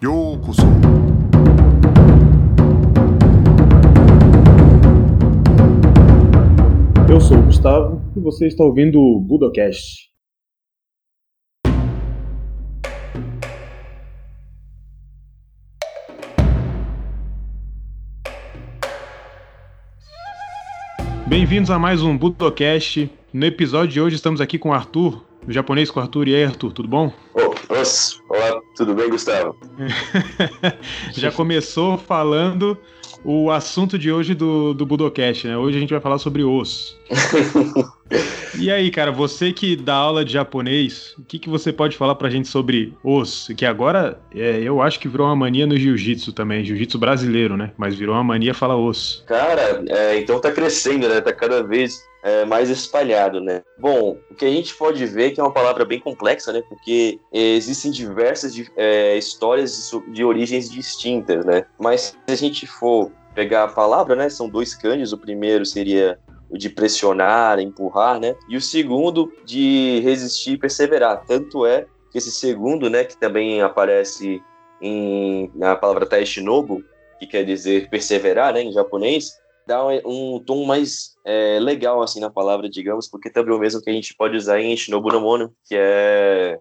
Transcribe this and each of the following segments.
ようこそ Eu sou o Gustavo e você está ouvindo o Budocast. Bem-vindos a mais um Budocast. No episódio de hoje estamos aqui com o Arthur, do japonês com o Arthur. E aí, Arthur, tudo bom? Nossa, olá, tudo bem, Gustavo? Já começou falando o assunto de hoje do, do Budocast, né? Hoje a gente vai falar sobre osso. E aí, cara, você que dá aula de japonês, o que, que você pode falar pra gente sobre osso? Que agora é, eu acho que virou uma mania no jiu-jitsu também, jiu-jitsu brasileiro, né? Mas virou uma mania falar osso. Cara, é, então tá crescendo, né? Tá cada vez é, mais espalhado, né? Bom, o que a gente pode ver é que é uma palavra bem complexa, né? Porque existem diversas é, histórias de, origens distintas, né? Mas se a gente for pegar a palavra, né? São dois kanjis. O primeiro seria o de pressionar, empurrar, né? E o segundo de resistir e perseverar. Tanto é que esse segundo, né, que também aparece em, na palavra taishinobu, que quer dizer perseverar, né, em japonês, dá um, um tom mais é, legal, assim, na palavra, digamos, porque também é o mesmo que a gente pode usar em Shinobu no Mono, que é,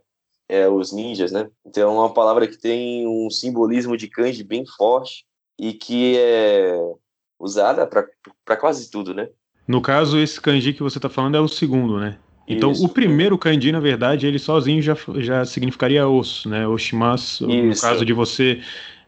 é os ninjas, né? Então é uma palavra que tem um simbolismo de kanji bem forte e que é usada para quase tudo, né? No caso, esse kanji que você está falando é o segundo, né? Então, Isso. o primeiro kanji, na verdade, ele sozinho já, já significaria osso, né? Oshimasu, no Isso. caso de você,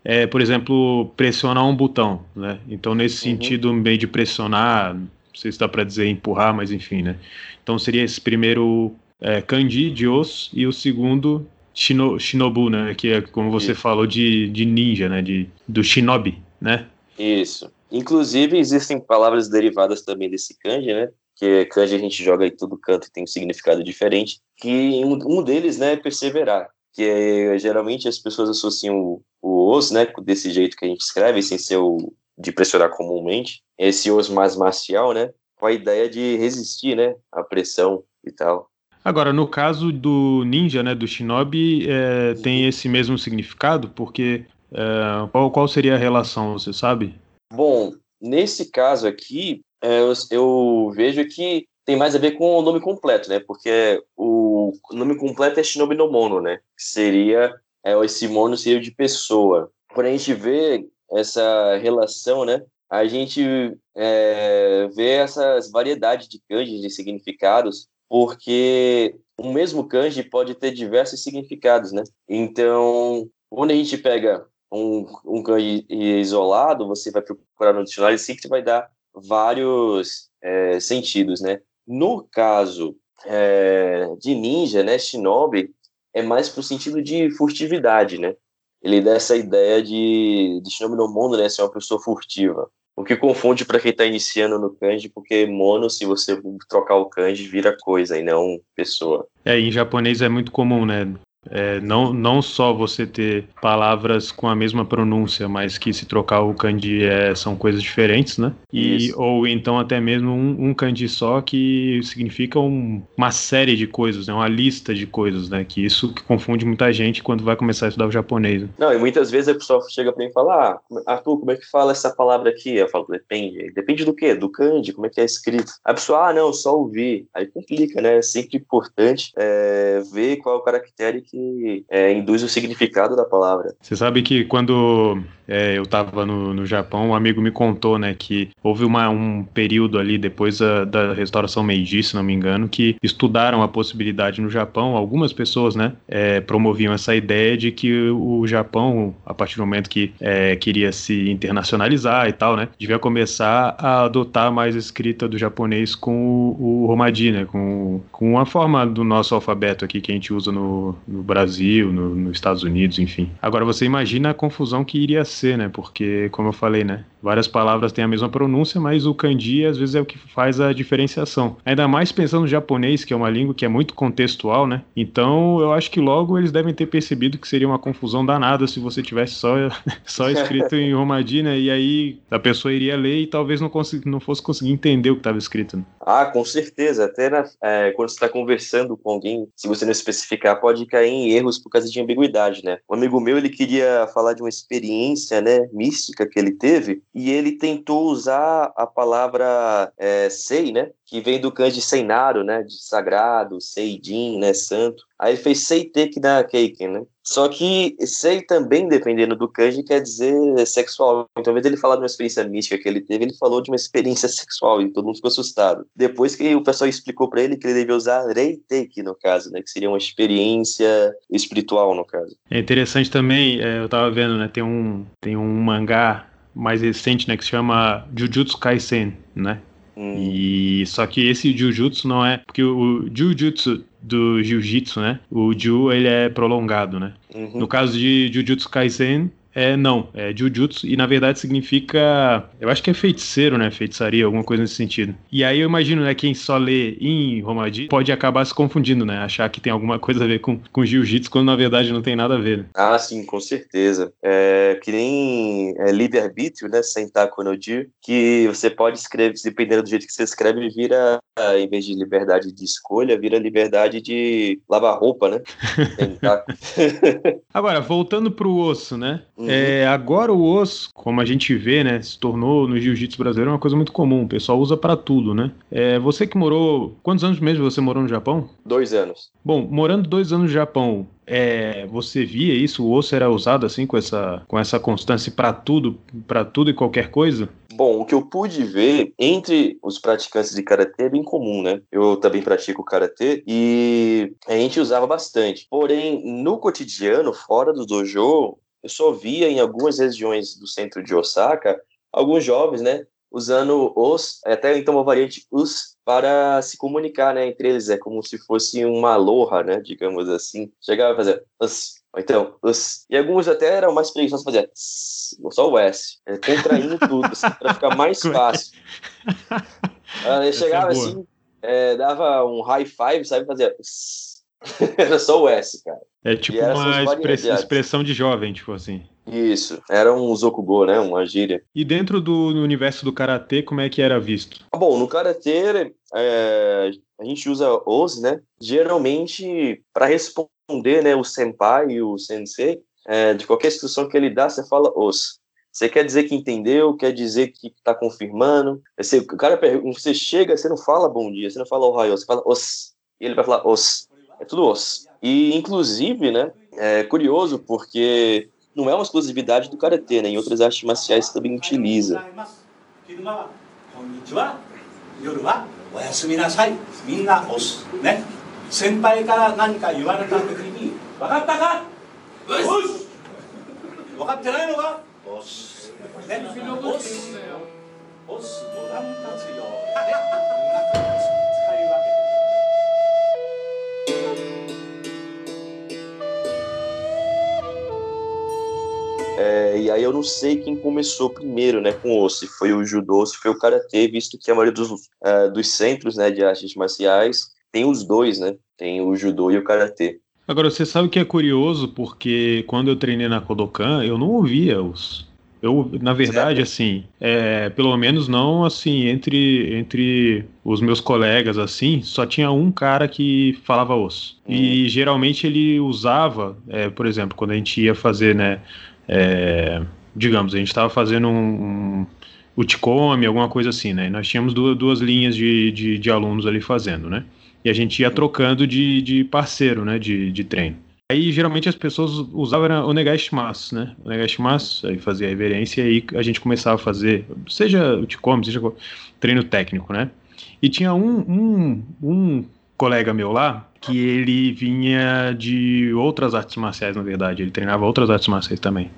é, por exemplo, pressionar um botão, né? Então, nesse Uhum. sentido, meio de pressionar, não sei se dá para dizer empurrar, mas enfim, né? Então, seria esse primeiro é, kanji de osso e o segundo shino, shinobu, né? Que é, como você Isso. falou, de, de ninja, né? De, do shinobi, né? Isso. Inclusive, existem palavras derivadas também desse kanji, né? Que kanji a gente joga em todo canto e tem um significado diferente. Que um, um deles, né, é perseverar. Que é, geralmente as pessoas associam o, o osso, né, desse jeito que a gente escreve, sem ser o de pressionar comumente, esse osso mais marcial, né, com a ideia de resistir, né, à pressão e tal. Agora, no caso do ninja, né, do shinobi, é, tem esse mesmo significado, porque é, qual, qual seria a relação, você sabe? Bom, nesse caso aqui, é, eu, eu vejo que tem mais a ver com o nome completo, né? Porque o nome completo é Shinobi no Mono, né? Que seria, é, esse mono seria de pessoa. Quando a gente vê essa relação, né? A gente é, vê essas variedades de kanjis, de significados, porque o mesmo kanji pode ter diversos significados, né? Então, quando a gente pega um, um kanji isolado, você vai procurar no dicionário sim que vai dar vários é, sentidos, né? No caso é, de ninja, né, shinobi, é mais pro sentido de furtividade, né? Ele dá essa ideia de, de shinobi no mono, né, ser uma pessoa furtiva. O que confunde para quem está iniciando no kanji, porque mono, se você trocar o kanji, vira coisa e não pessoa. É, em japonês é muito comum, né? É, não, não só você ter palavras com a mesma pronúncia, mas que se trocar o kanji é, são coisas diferentes, né? E, Isso. ou então até mesmo um, um kanji só que significa um- uma série de coisas, né? uma lista de coisas, né? Que isso que confunde muita gente quando vai começar a estudar o japonês. né? Não, e muitas vezes a pessoa chega para mim e fala: Ah, Arthur, como é que fala essa palavra aqui? Eu falo: Depende. Depende do quê? Do kanji, como é que é escrito? A pessoa, ah, não, só ouvir. Aí complica, né? É sempre importante é, ver qual é o caractere que é, induz o significado da palavra. Você sabe que quando é, eu estava no, no Japão, um amigo me contou, né, que houve uma, um período ali depois da, da restauração Meiji, se não me engano, que estudaram a possibilidade no Japão, algumas pessoas, né, é, promoviam essa ideia de que o Japão, a partir do momento que é, queria se internacionalizar e tal, né, devia começar a adotar mais a escrita do japonês com o, o Romaji, né, com, com a forma do nosso alfabeto aqui que a gente usa no, no Brasil, no- nos Estados Unidos, enfim. Agora você imagina a confusão que iria ser, né? Porque, como eu falei, né? Várias palavras têm a mesma pronúncia, mas o kanji às vezes é o que faz a diferenciação. Ainda mais pensando no japonês, que é uma língua que é muito contextual, né? Então eu acho que logo eles devem ter percebido que seria uma confusão danada se você tivesse só, só escrito em Romaji, né? E aí a pessoa iria ler e talvez não, não fosse conseguir entender o que estava escrito. Né? Ah, com certeza. Até na- é, quando você está conversando com alguém, se você não especificar, pode cair erros por causa de ambiguidade, né? Um amigo meu, ele queria falar de uma experiência, né, mística que ele teve, e ele tentou usar a palavra é, sei, né, que vem do kanji Seinaro, né, de sagrado, Seijin, né, santo. Aí ele fez Seiteki na Keiken, né? Só que sei também, dependendo do kanji, quer dizer sexual. Então, ao invés dele falar de uma experiência mística que ele teve, ele falou de uma experiência sexual e todo mundo ficou assustado. Depois que o pessoal explicou para ele que ele devia usar Reiteki, no caso, né? Que seria uma experiência espiritual, no caso. É interessante também, é, eu tava vendo, né? Tem um, tem um mangá mais recente, né? Que se chama Jujutsu Kaisen, né? Hum. E só que esse Jujutsu não é. Porque o Jujutsu do Jiu-Jitsu, né? O Ju ele é prolongado, né? Uhum. No caso de Jujutsu Kaisen, é, não, é Jujutsu, e na verdade significa. Eu acho que é feiticeiro, né? Feitiçaria, alguma coisa nesse sentido. E aí eu imagino, né, quem só lê em Romaji pode acabar se confundindo, né? Achar que tem alguma coisa a ver com, com Jiu-Jitsu, quando na verdade não tem nada a ver. Né? Ah, sim, com certeza. É, que nem é, livre-arbítrio, né? Sentaku no Ji, que você pode escrever, dependendo do jeito que você escreve, vira, em vez de liberdade de escolha, vira liberdade de lavar roupa, né? Agora, voltando pro osso, né? Uhum. É, agora o osso, como a gente vê, né, se tornou no jiu-jitsu brasileiro uma coisa muito comum. O pessoal usa para tudo, né? É, você que morou. Quantos anos mesmo você morou no Japão? Dois anos. Bom, morando dois anos no Japão, é, você via isso? O osso era usado assim com essa, com essa constância para tudo, para tudo e qualquer coisa? Bom, o que eu pude ver entre os praticantes de karatê é bem comum, né? Eu também pratico karatê e a gente usava bastante. Porém, no cotidiano, fora do dojo, eu só via em algumas regiões do centro de Osaka alguns jovens, né, usando os, até então uma variante os, para se comunicar, né, entre eles. É como se fosse uma aloha, né, digamos assim. Chegava a fazer os, ou então os. E alguns até eram mais preguiçosos, fazer só o S, é, contraindo tudo, assim, para ficar mais fácil. Aí chegava é assim, é, dava um high five, sabe, fazer era só o S, cara. É tipo uma express, expressão de jovem, tipo assim. Isso, era um zokugo, né, uma gíria. E dentro do universo do karatê, como é que era visto? Ah, bom, no karatê é, a gente usa os, né, geralmente para responder, né, o senpai e o sensei, é, de qualquer instrução que ele dá, você fala os. Você quer dizer que entendeu, quer dizer que está confirmando. Você, o cara você chega, você não fala bom dia, você não fala o raio, você fala os. E ele vai falar os. É tudo os. E, inclusive, né, é curioso porque não é uma exclusividade do Karatê, né? Em outras artes marciais também utiliza. É, e aí eu não sei quem começou primeiro, né, com o se foi o judô, se foi o karatê, visto que a maioria dos, uh, dos centros, né, de artes marciais tem os dois, né, tem o judô e o karatê. Agora, você sabe que é curioso, porque quando eu treinei na Kodokan, eu não ouvia os... Eu, na verdade, certo. assim, é, pelo menos não assim, entre, entre os meus colegas, assim, só tinha um cara que falava osso. Hum. E geralmente ele usava, é, por exemplo, quando a gente ia fazer, né, é, digamos, a gente estava fazendo um, um o Ticome, alguma coisa assim, né? E nós tínhamos duas, duas linhas de, de, de, alunos ali fazendo, né? E a gente ia trocando de, de parceiro, né? De, de treino. Aí geralmente as pessoas usavam o Negashimasu, né? O Negashimasu, aí fazia a reverência e aí a gente começava a fazer, seja o Ticome, seja treino técnico, né? E tinha um, um, um colega meu lá que ele vinha de outras artes marciais, na verdade. Ele treinava outras artes marciais também.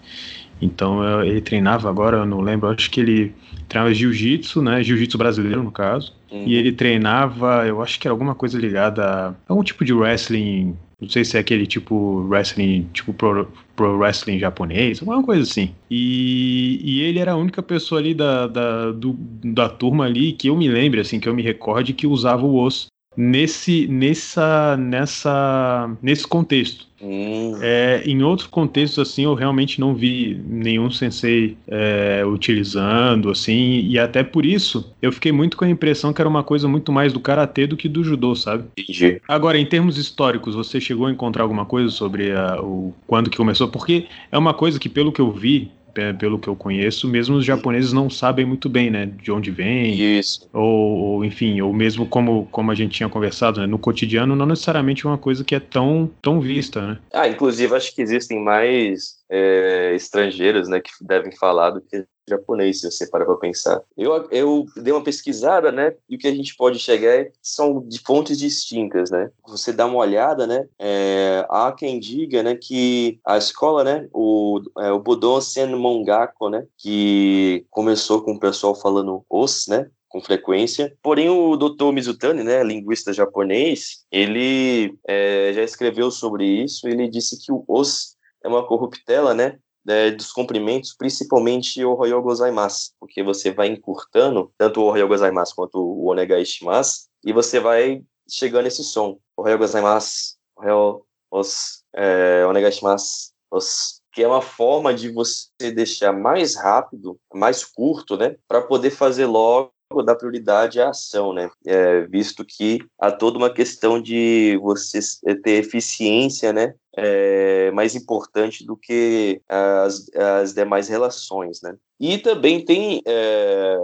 Então ele treinava agora, eu não lembro, acho que ele treinava jiu-jitsu, né? Jiu-jitsu brasileiro, no caso. Uhum. E ele treinava, eu acho que era alguma coisa ligada a algum tipo de wrestling. Não sei se é aquele tipo wrestling, tipo pro, pro wrestling japonês, alguma coisa assim. E, e ele era a única pessoa ali da, da, do, da turma ali que eu me lembre, assim, que eu me recorde, que usava o osso nesse, nessa, nessa, nesse contexto. Hum. É, em outros contextos, assim, eu realmente não vi nenhum sensei é, utilizando, assim, e até por isso eu fiquei muito com a impressão que era uma coisa muito mais do karatê do que do judô, sabe? Entendi. Agora, em termos históricos, você chegou a encontrar alguma coisa sobre a, o quando que começou? Porque é uma coisa que, pelo que eu vi, pelo que eu conheço, mesmo os japoneses não sabem muito bem, né, de onde vem, Isso. ou, ou, enfim, ou mesmo como, como a gente tinha conversado, né, no cotidiano não necessariamente é uma coisa que é tão, tão vista, né? Ah, inclusive acho que existem mais é, estrangeiros, né, que devem falar do que japonês, se você para para pensar. Eu, eu dei uma pesquisada, né, e o que a gente pode chegar é, são de fontes distintas, né. Você dá uma olhada, né, é, há quem diga, né, que a escola, né, o, é, o Budon Sen Mongako, né, que começou com o pessoal falando os, né, com frequência. Porém, o Dr. Mizutani, né, linguista japonês, ele é, já escreveu sobre isso. Ele disse que o os é uma corruptela, né, é, dos comprimentos, principalmente o Royo Gozaimasu, porque você vai encurtando tanto o Royo Gozaimasu quanto o Onegai Shimasu, e você vai chegando nesse som. O Royo Gozaimasu, Royo os, é, Onegai Shimasu, os, que é uma forma de você deixar mais rápido, mais curto, né, para poder fazer logo dar prioridade à ação, né? É, visto que há toda uma questão de você ter eficiência, né? É, mais importante do que as, as demais relações, né? E também tem é,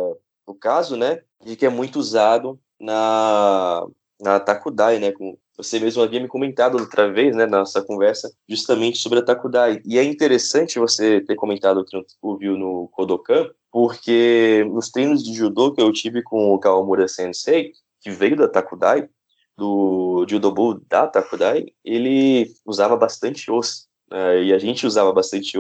o caso, né, de que é muito usado na na Takudai, né, com, você mesmo havia me comentado outra vez, né, na nossa conversa, justamente sobre a Takudai. E é interessante você ter comentado o que ouviu no Kodokan, porque nos treinos de judô que eu tive com o Kawamura Sensei, que veio da Takudai, do Judobu da Takudai, ele usava bastante os, né, e a gente usava bastante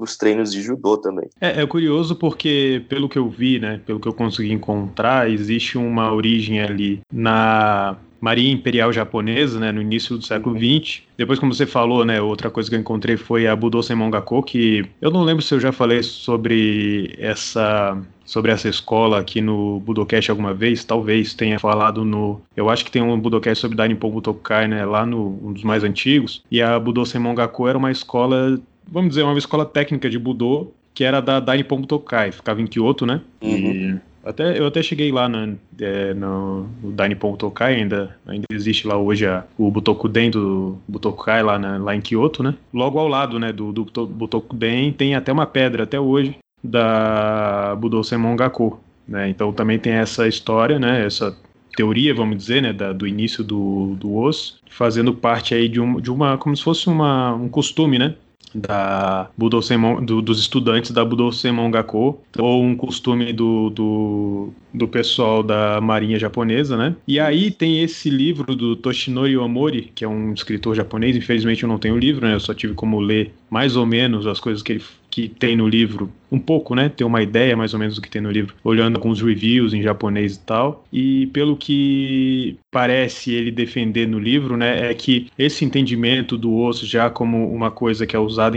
os nos treinos de judô também. É, é, curioso porque, pelo que eu vi, né, pelo que eu consegui encontrar, existe uma origem ali na Marinha Imperial Japonesa, né, no início do século XX. Depois, como você falou, né, outra coisa que eu encontrei foi a Budo Senmongako, que eu não lembro se eu já falei sobre essa sobre essa escola aqui no Budocast alguma vez, talvez tenha falado no, eu acho que tem um Budocast sobre Dainippon Butokai, né, lá no um dos mais antigos, e a Budo Senmongako era uma escola, vamos dizer, uma escola técnica de Budo, que era da Dainippon Butokai, ficava em Kyoto, né? Uhum. E até, eu até cheguei lá no, é, no, no Dainippon Butokai, ainda, ainda existe lá hoje a, o Butokuden do Butokai lá, na, lá em Kyoto, né? Logo ao lado né, do, do Butokuden tem até uma pedra até hoje da Budou Senmongako, né? Então também tem essa história, né? Essa teoria, vamos dizer, né, da, do início do, do osso, fazendo parte aí de, um, de uma, como se fosse uma, um costume, né, da Budo Senmon, do, dos estudantes da Budo Senmongako, ou um costume do, do, do, pessoal da marinha japonesa, né? E aí tem esse livro do Toshinori Omori, que é um escritor japonês, infelizmente eu não tenho o livro, né? Eu só tive como ler mais ou menos as coisas que ele que tem no livro, um pouco, né? Ter uma ideia mais ou menos do que tem no livro, olhando alguns reviews em japonês e tal. E pelo que parece ele defender no livro, né, é que esse entendimento do osso já como uma coisa que é usada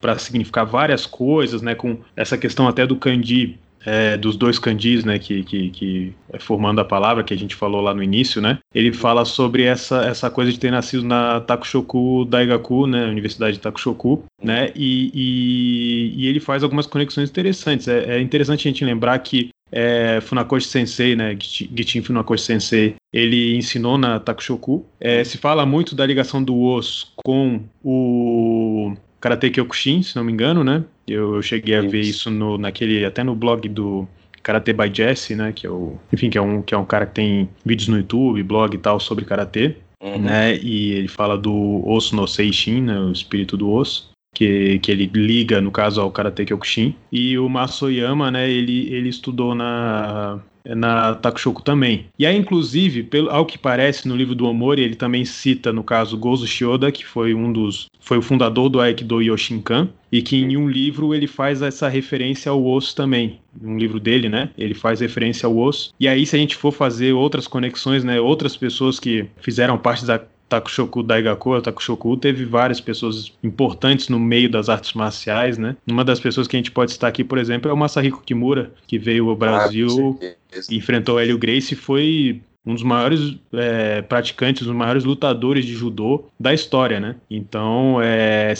para significar várias coisas, né, com essa questão até do kanji é, dos dois kanjis, né, que, que, que é formando a palavra que a gente falou lá no início, né, ele fala sobre essa, essa coisa de ter nascido na Takushoku Daigaku, né, Universidade de Takushoku, né, e, e, e ele faz algumas conexões interessantes. É, é interessante a gente lembrar que é, Funakoshi Sensei, né, Gichin Funakoshi Sensei, ele ensinou na Takushoku. É, se fala muito da ligação do Os com o Karate Kyokushin, se não me engano, né? Eu, eu cheguei a ver isso no, naquele, até no blog do Karate by Jesse, né? Que é o, enfim, que é um que é um cara que tem vídeos no YouTube, blog e tal sobre karatê, Uhum. né? E ele fala do Osso no Seishin, né? O espírito do osso. Que, que ele liga, no caso, ao Karate Kyokushin. E o Masoyama, né, ele, ele estudou na, na Takushoku também. E aí, inclusive, pelo, ao que parece, no livro do Omori, ele também cita, no caso, Gozo Shioda, que foi um dos. foi o fundador do Aikido Yoshinkan, e que em um livro ele faz essa referência ao osso também. Um livro dele, né? Ele faz referência ao osso. E aí, se a gente for fazer outras conexões, né? Outras pessoas que fizeram parte da Takushoku Daigaku, o Takushoku teve várias pessoas importantes no meio das artes marciais, né? Uma das pessoas que a gente pode citar aqui, por exemplo, é o Masahiko Kimura, que veio ao Brasil Ah, enfrentou o Hélio Grace e foi um dos maiores é, praticantes, um dos maiores lutadores de judô da história, né? Então é,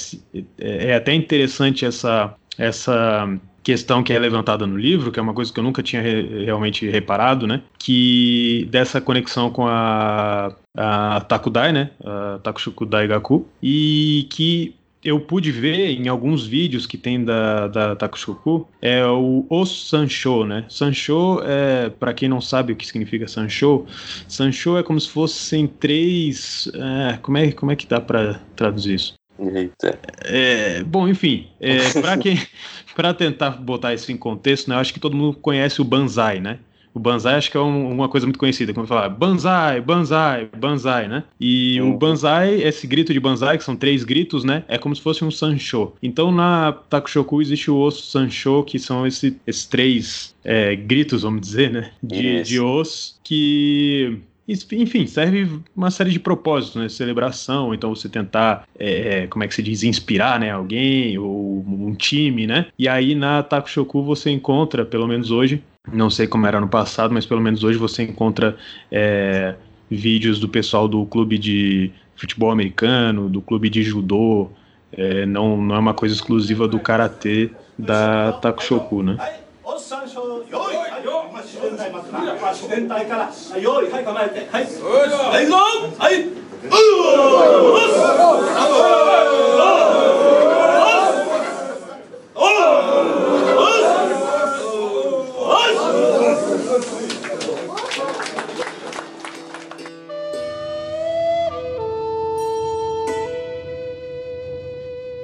é, é até interessante essa, essa questão que é levantada no livro, que é uma coisa que eu nunca tinha re realmente reparado, né? Que dessa conexão com a, a Takudai, né? A Takushukudai Gaku, e que eu pude ver em alguns vídeos que tem da, da Takushoku é o, o Sancho, né? Sancho é, para quem não sabe o que significa Sancho, Sancho é como se fossem três. É, como, é, como é que dá para traduzir isso? Eita. É, bom, enfim, é, para quem, para tentar botar isso em contexto, né? Eu acho que todo mundo conhece o Banzai, né? O Banzai acho que é um, uma coisa muito conhecida, como falar Banzai, Banzai, Banzai, né? E uhum. o Banzai, esse grito de Banzai, que são três gritos, né? É como se fosse um Sancho. Então na Takushoku existe o osso Sancho, que são esse, esses três é, gritos, vamos dizer, né? De, de osso, que enfim, serve uma série de propósitos, né? Celebração, então você tentar, é, é, como é que se diz, inspirar, né? Alguém ou um time, né? E aí na Takushoku você encontra, pelo menos hoje, não sei como era no passado, mas pelo menos hoje você encontra é, vídeos do pessoal do clube de futebol americano, do clube de judô. É, não, não é uma coisa exclusiva do karatê da Takushoku, né?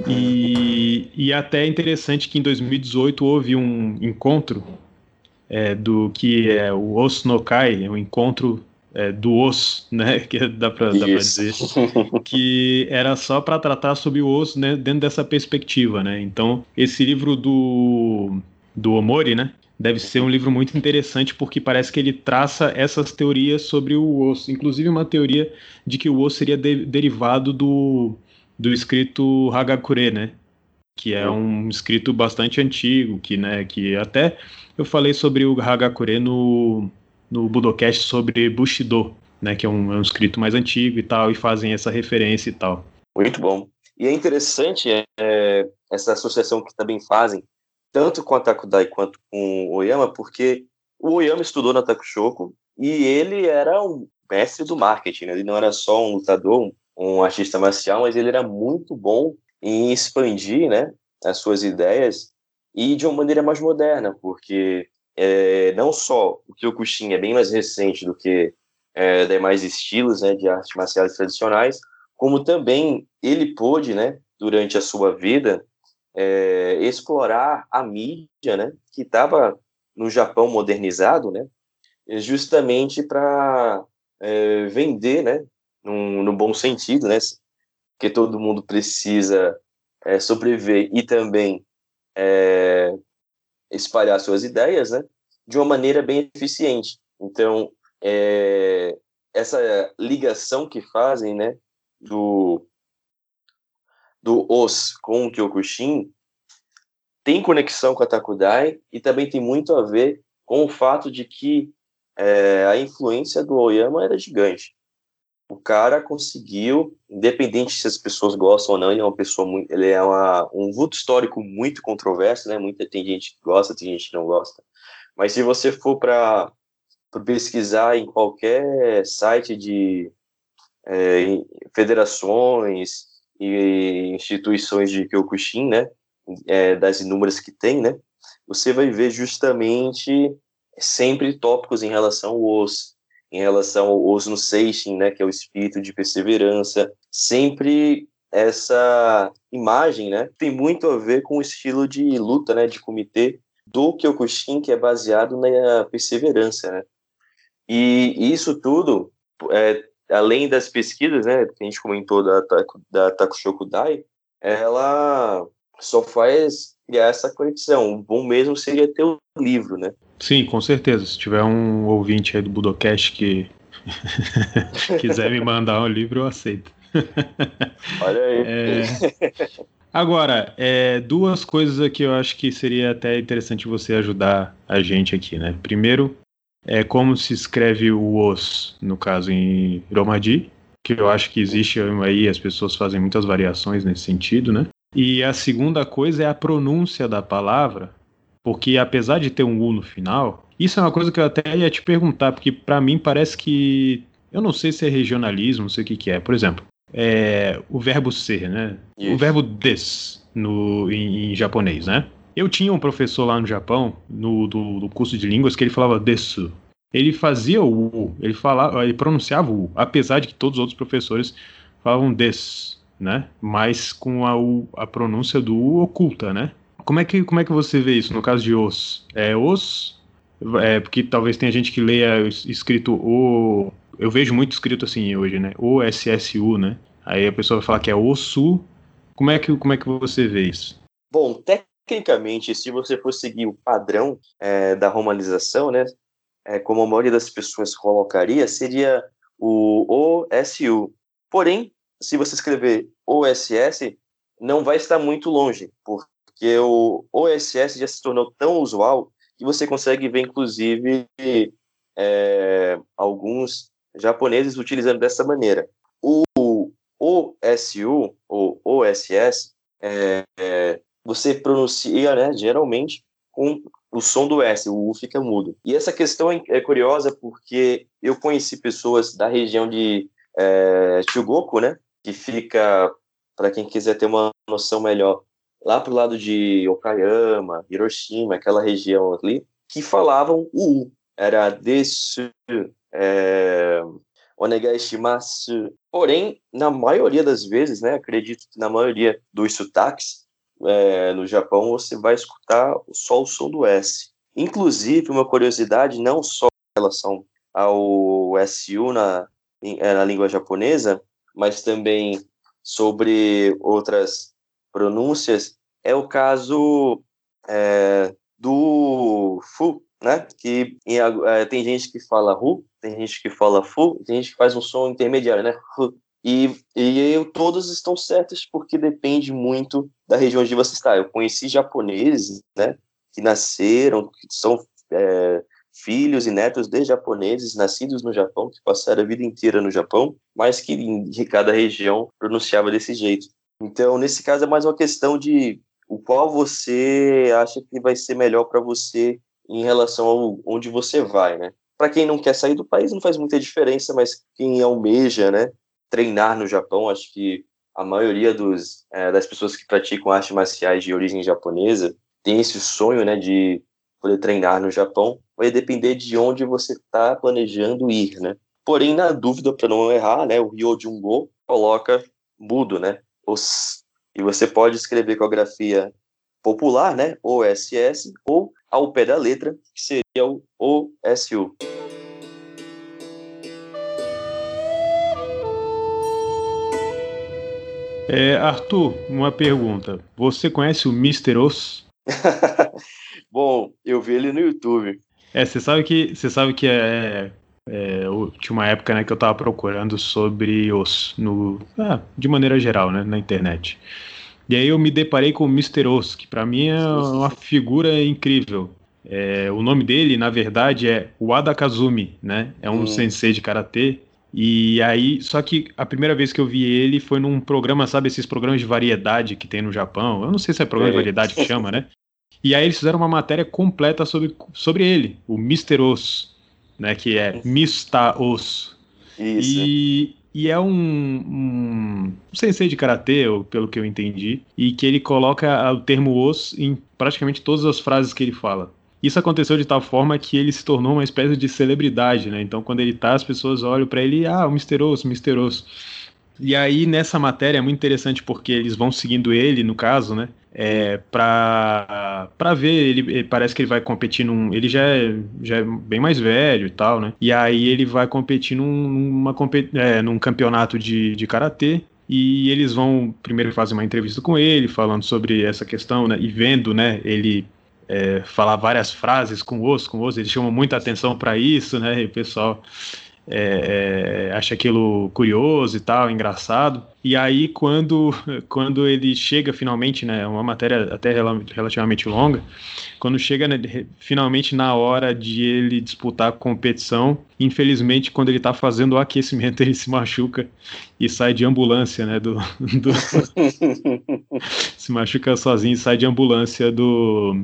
E, e até é interessante que em 2018 houve um encontro é, do que é o Osso no Kai, o encontro é, do osso, né, que dá para dizer, que era só para tratar sobre o osso né, dentro dessa perspectiva, né. Então esse livro do do Omori, né, deve ser um livro muito interessante porque parece que ele traça essas teorias sobre o osso, inclusive uma teoria de que o osso seria de derivado do do escrito Hagakure, né? Que é um escrito bastante antigo, que, né, que até eu falei sobre o Hagakure no, no Budocast sobre Bushido, né, que é um, é um escrito mais antigo e tal, e fazem essa referência e tal. Muito bom. E é interessante é, essa associação que também fazem, tanto com a Takudai quanto com o Oyama, porque o Oyama estudou na Takushoku e ele era um mestre do marketing, né? ele não era só um lutador, um artista marcial, mas ele era muito bom em expandir né, as suas ideias e de uma maneira mais moderna, porque é, não só o Kyokushin é bem mais recente do que é, demais estilos né, de artes marciais tradicionais, como também ele pôde, né, durante a sua vida, é, explorar a mídia, né, que estava no Japão modernizado, né, justamente para é, vender, né, num, no bom sentido, né? Que todo mundo precisa é, sobreviver e também é, espalhar suas ideias, né? De uma maneira bem eficiente. Então, é, essa ligação que fazem, né? Do, do os com o Kyokushin tem conexão com a Takudai e também tem muito a ver com o fato de que é, a influência do Oyama era gigante o cara conseguiu, independente se as pessoas gostam ou não, ele é uma pessoa muito, ele é uma, um vulto histórico muito controverso, né? Muita tem gente que gosta, tem gente que não gosta. Mas se você for para pesquisar em qualquer site de é, federações e instituições de Kyokushin, né? É, das inúmeras que tem, né? Você vai ver justamente sempre tópicos em relação aos em relação ao Osno Seishin, né, que é o espírito de perseverança, sempre essa imagem, né, tem muito a ver com o estilo de luta, né, de comitê do Kyokushin, que é baseado na perseverança, né. E isso tudo, é, além das pesquisas, né, que a gente comentou da, da Takushoku Dai, ela só faz essa conexão. O bom mesmo seria ter o livro, né? Sim, com certeza. Se tiver um ouvinte aí do Budocast que quiser me mandar um livro, eu aceito. Olha aí. É... Agora, é, duas coisas aqui eu acho que seria até interessante você ajudar a gente aqui, né? Primeiro, é como se escreve o os, no caso em Romadi, que eu acho que existe aí, as pessoas fazem muitas variações nesse sentido, né? E a segunda coisa é a pronúncia da palavra, porque apesar de ter um U no final, isso é uma coisa que eu até ia te perguntar, porque para mim parece que. Eu não sei se é regionalismo, não sei o que, que é. Por exemplo, é, o verbo ser, né? Isso. O verbo des no, em, em, japonês, né? Eu tinha um professor lá no Japão, no do, do curso de línguas, que ele falava desu. Ele fazia o U, ele, falava, ele pronunciava o U, apesar de que todos os outros professores falavam des, né? Mas com a, a pronúncia do U oculta, né? Como é, que, como é que você vê isso no caso de os? É os? É, porque talvez tenha gente que leia escrito o. Eu vejo muito escrito assim hoje, né? O SSU, né? Aí a pessoa vai falar que é osso. Como é que, como é que você vê isso? Bom, tecnicamente, se você for seguir o padrão é, da romanização, né? É, como a maioria das pessoas colocaria, seria o OSU. Porém, se você escrever OSS, não vai estar muito longe, porque porque o OSS já se tornou tão usual que você consegue ver, inclusive, é, alguns japoneses utilizando dessa maneira. O OSU, ou OSS, é, é, você pronuncia, né, geralmente, com o som do S, o U fica mudo. E essa questão é, é curiosa porque eu conheci pessoas da região de é, Chugoku, né, que fica, para quem quiser ter uma noção melhor, lá pro lado de Okayama, Hiroshima, aquela região ali, que falavam o U. Era desu, é, onegaishimasu. Porém, na maioria das vezes, né, acredito que na maioria dos sotaques, é, no Japão, você vai escutar só o som do S. Inclusive, uma curiosidade, não só em relação ao SU na, é, na língua japonesa, mas também sobre outras pronúncias, é o caso é, do fu, né? Que é, tem gente que fala ru, tem gente que fala fu, tem gente que faz um som intermediário, né? Fu. E, e eu, todos estão certos porque depende muito da região onde você está. Eu conheci japoneses, né? Que nasceram, que são é, filhos e netos de japoneses nascidos no Japão, que passaram a vida inteira no Japão, mas que em cada região pronunciava desse jeito. Então, nesse caso, é mais uma questão de o qual você acha que vai ser melhor para você em relação ao onde você vai, né? Para quem não quer sair do país, não faz muita diferença, mas quem almeja, né, treinar no Japão, acho que a maioria dos, é, das pessoas que praticam artes marciais de origem japonesa tem esse sonho, né, de poder treinar no Japão. Vai depender de onde você está planejando ir, né? Porém, na dúvida, para não errar, né, o Ryo Jungo coloca mudo, né? os, e você pode escrever com a grafia popular, né, OSS, ou ao pé da letra, que seria o OSU. É, Arthur, uma pergunta. Você conhece o Mr. Os? Bom, eu vi ele no YouTube. É, você sabe que você sabe que é é, eu, tinha uma época né, que eu estava procurando sobre os, no, ah, de maneira geral, né, na internet. E aí eu me deparei com o Mr. Os, que para mim é uma figura incrível. É, o nome dele, na verdade, é Wada Kazumi, né? É um hum. sensei de karatê. E aí, só que a primeira vez que eu vi ele foi num programa, sabe, esses programas de variedade que tem no Japão. Eu não sei se é programa é. de variedade que chama, né? E aí eles fizeram uma matéria completa sobre, sobre ele, o Mr. Os né? Que é Mista Os. Isso. E, e é um, um, sensei de karatê, pelo que eu entendi, e que ele coloca o termo os em praticamente todas as frases que ele fala. Isso aconteceu de tal forma que ele se tornou uma espécie de celebridade, né? Então, quando ele tá, as pessoas olham para ele, ah, o Mr. Os, Mr. Os. E aí, nessa matéria, é muito interessante porque eles vão seguindo ele, no caso, né? É, para ver, ele, ele, parece que ele vai competir num, ele já é, já é bem mais velho e tal, né? E aí ele vai competir num, numa, é, num campeonato de, de karatê e eles vão primeiro fazer uma entrevista com ele falando sobre essa questão, né? E vendo, né? Ele é, falar várias frases com osso, com osso, eles chamam muita atenção para isso, né? E o pessoal é, é, acha aquilo curioso e tal, engraçado. E aí, quando, quando ele chega finalmente, né, uma matéria até relativamente longa, quando chega né, finalmente na hora de ele disputar a competição, infelizmente, quando ele está fazendo o aquecimento, ele se machuca e sai de ambulância, né, do, do se machuca sozinho e sai de ambulância do,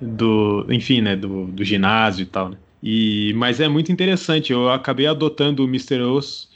do enfim, né, do, do ginásio e tal, né. E, mas é muito interessante. Eu acabei adotando o Mr. Os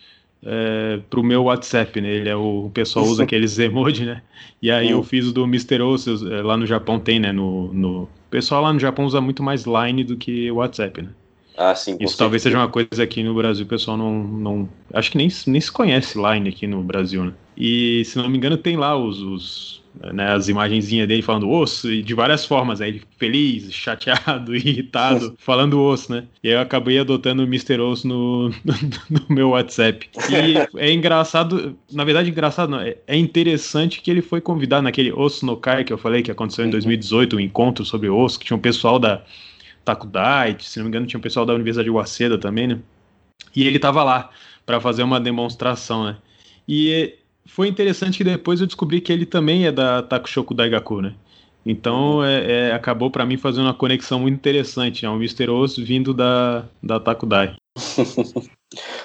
é, pro meu WhatsApp, né? Ele é o, o pessoal usa aqueles emoji, né? E aí eu fiz do Mr. Os é, lá no Japão tem, né? No, no o pessoal lá no Japão usa muito mais Line do que WhatsApp, né? Ah, sim. Isso talvez seja uma coisa aqui no Brasil, o pessoal não, não. Acho que nem, nem se conhece Line aqui no Brasil, né? E se não me engano, tem lá os, os né, as imagenzinhas dele falando osso, e de várias formas, né? Ele feliz, chateado, irritado, falando osso, né? E aí eu acabei adotando o Mr. Osso no, no, meu WhatsApp. E é engraçado, na verdade, engraçado não, é, é interessante que ele foi convidado naquele Osso no Kai que eu falei, que aconteceu em 2018, uhum. um encontro sobre osso, que tinha um pessoal da Takudite, se não me engano, tinha um pessoal da Universidade de Waseda também, né? E ele tava lá para fazer uma demonstração, né? E foi interessante que depois eu descobri que ele também é da Takushoku Daigaku, né? Então é, é, acabou para mim fazendo uma conexão muito interessante. É um Mr. Osso vindo da, da Takudai.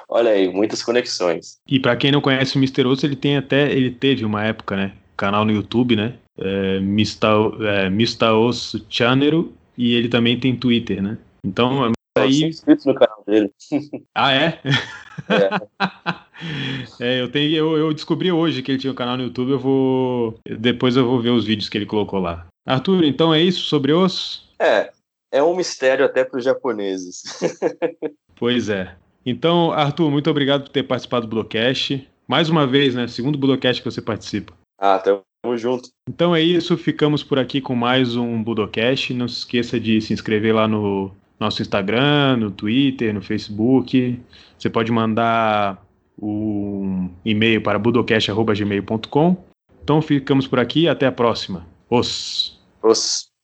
Olha aí, muitas conexões. E para quem não conhece o Mr. Osso, ele tem até. Ele teve uma época, né? Canal no YouTube, né? É, Mr. É, Mr. Channel e ele também tem Twitter, né? Então aí. inscritos no canal dele. Ah, é? É. é, eu, tenho, eu, eu, descobri hoje que ele tinha um canal no YouTube, eu vou. Depois eu vou ver os vídeos que ele colocou lá. Arthur, então é isso sobre osso? É, é um mistério até para os japoneses. pois é. Então, Arthur, muito obrigado por ter participado do Budocast. Mais uma vez, né? Segundo Budocast que você participa. Ah, tamo junto. Então é isso, ficamos por aqui com mais um Budocast. Não se esqueça de se inscrever lá no nosso Instagram, no Twitter, no Facebook. Você pode mandar um e-mail para budocast.gmail.com. Então ficamos por aqui, até a próxima. Os. Os.